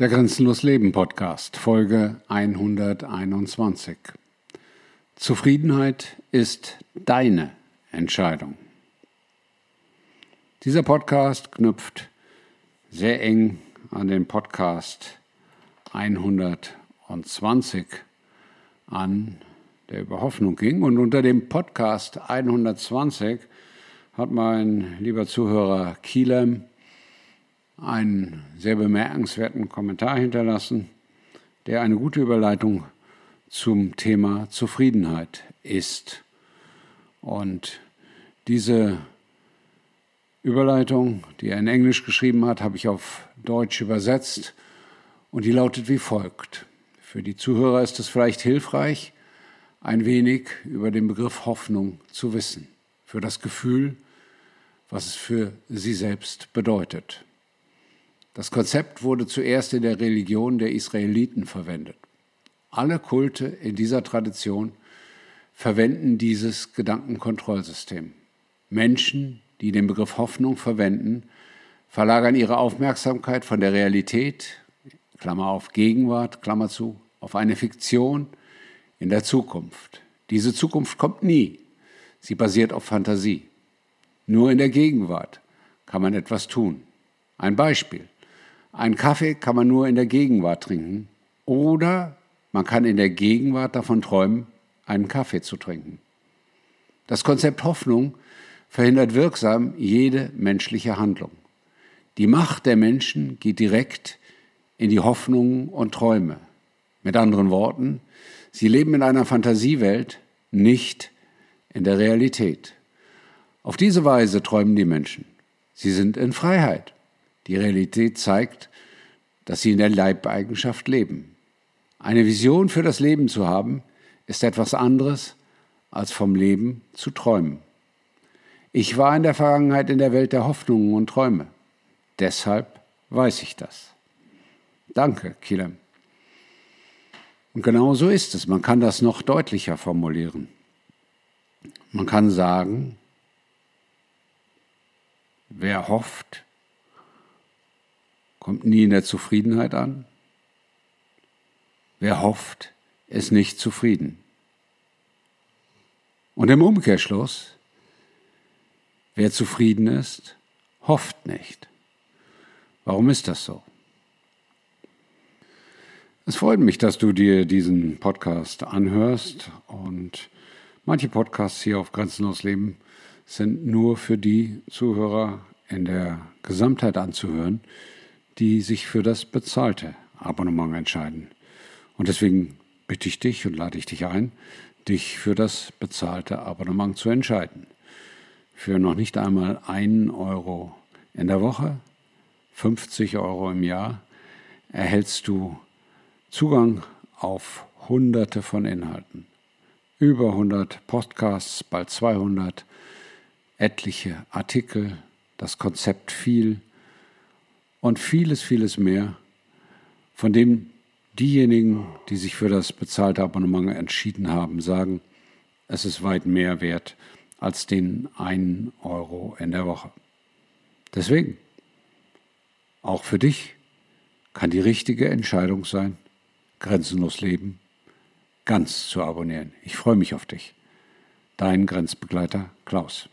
Der Grenzenlos Leben Podcast, Folge 121. Zufriedenheit ist deine Entscheidung. Dieser Podcast knüpft sehr eng an den Podcast 120 an, der über Hoffnung ging. Und unter dem Podcast 120 hat mein lieber Zuhörer Kielem einen sehr bemerkenswerten Kommentar hinterlassen, der eine gute Überleitung zum Thema Zufriedenheit ist. Und diese Überleitung, die er in Englisch geschrieben hat, habe ich auf Deutsch übersetzt und die lautet wie folgt. Für die Zuhörer ist es vielleicht hilfreich, ein wenig über den Begriff Hoffnung zu wissen, für das Gefühl, was es für sie selbst bedeutet. Das Konzept wurde zuerst in der Religion der Israeliten verwendet. Alle Kulte in dieser Tradition verwenden dieses Gedankenkontrollsystem. Menschen, die den Begriff Hoffnung verwenden, verlagern ihre Aufmerksamkeit von der Realität, Klammer auf Gegenwart, Klammer zu, auf eine Fiktion in der Zukunft. Diese Zukunft kommt nie. Sie basiert auf Fantasie. Nur in der Gegenwart kann man etwas tun. Ein Beispiel. Ein Kaffee kann man nur in der Gegenwart trinken oder man kann in der Gegenwart davon träumen, einen Kaffee zu trinken. Das Konzept Hoffnung verhindert wirksam jede menschliche Handlung. Die Macht der Menschen geht direkt in die Hoffnungen und Träume. Mit anderen Worten, sie leben in einer Fantasiewelt, nicht in der Realität. Auf diese Weise träumen die Menschen. Sie sind in Freiheit. Die Realität zeigt, dass sie in der Leibeigenschaft leben. Eine Vision für das Leben zu haben, ist etwas anderes, als vom Leben zu träumen. Ich war in der Vergangenheit in der Welt der Hoffnungen und Träume. Deshalb weiß ich das. Danke, Kilem. Und genau so ist es. Man kann das noch deutlicher formulieren. Man kann sagen, wer hofft, kommt nie in der Zufriedenheit an. Wer hofft, ist nicht zufrieden. Und im Umkehrschluss, wer zufrieden ist, hofft nicht. Warum ist das so? Es freut mich, dass du dir diesen Podcast anhörst und manche Podcasts hier auf Grenzenlos Leben sind nur für die Zuhörer in der Gesamtheit anzuhören, die sich für das bezahlte Abonnement entscheiden. Und deswegen bitte ich dich und lade ich dich ein, dich für das bezahlte Abonnement zu entscheiden. Für noch nicht einmal einen Euro in der Woche, 50 Euro im Jahr, erhältst du Zugang auf Hunderte von Inhalten. Über 100 Podcasts, bald 200, etliche Artikel, das Konzept viel, und vieles, vieles mehr, von dem diejenigen, die sich für das bezahlte Abonnement entschieden haben, sagen, es ist weit mehr wert als den einen Euro in der Woche. Deswegen, auch für dich kann die richtige Entscheidung sein, grenzenlos leben, ganz zu abonnieren. Ich freue mich auf dich. Dein Grenzbegleiter Klaus.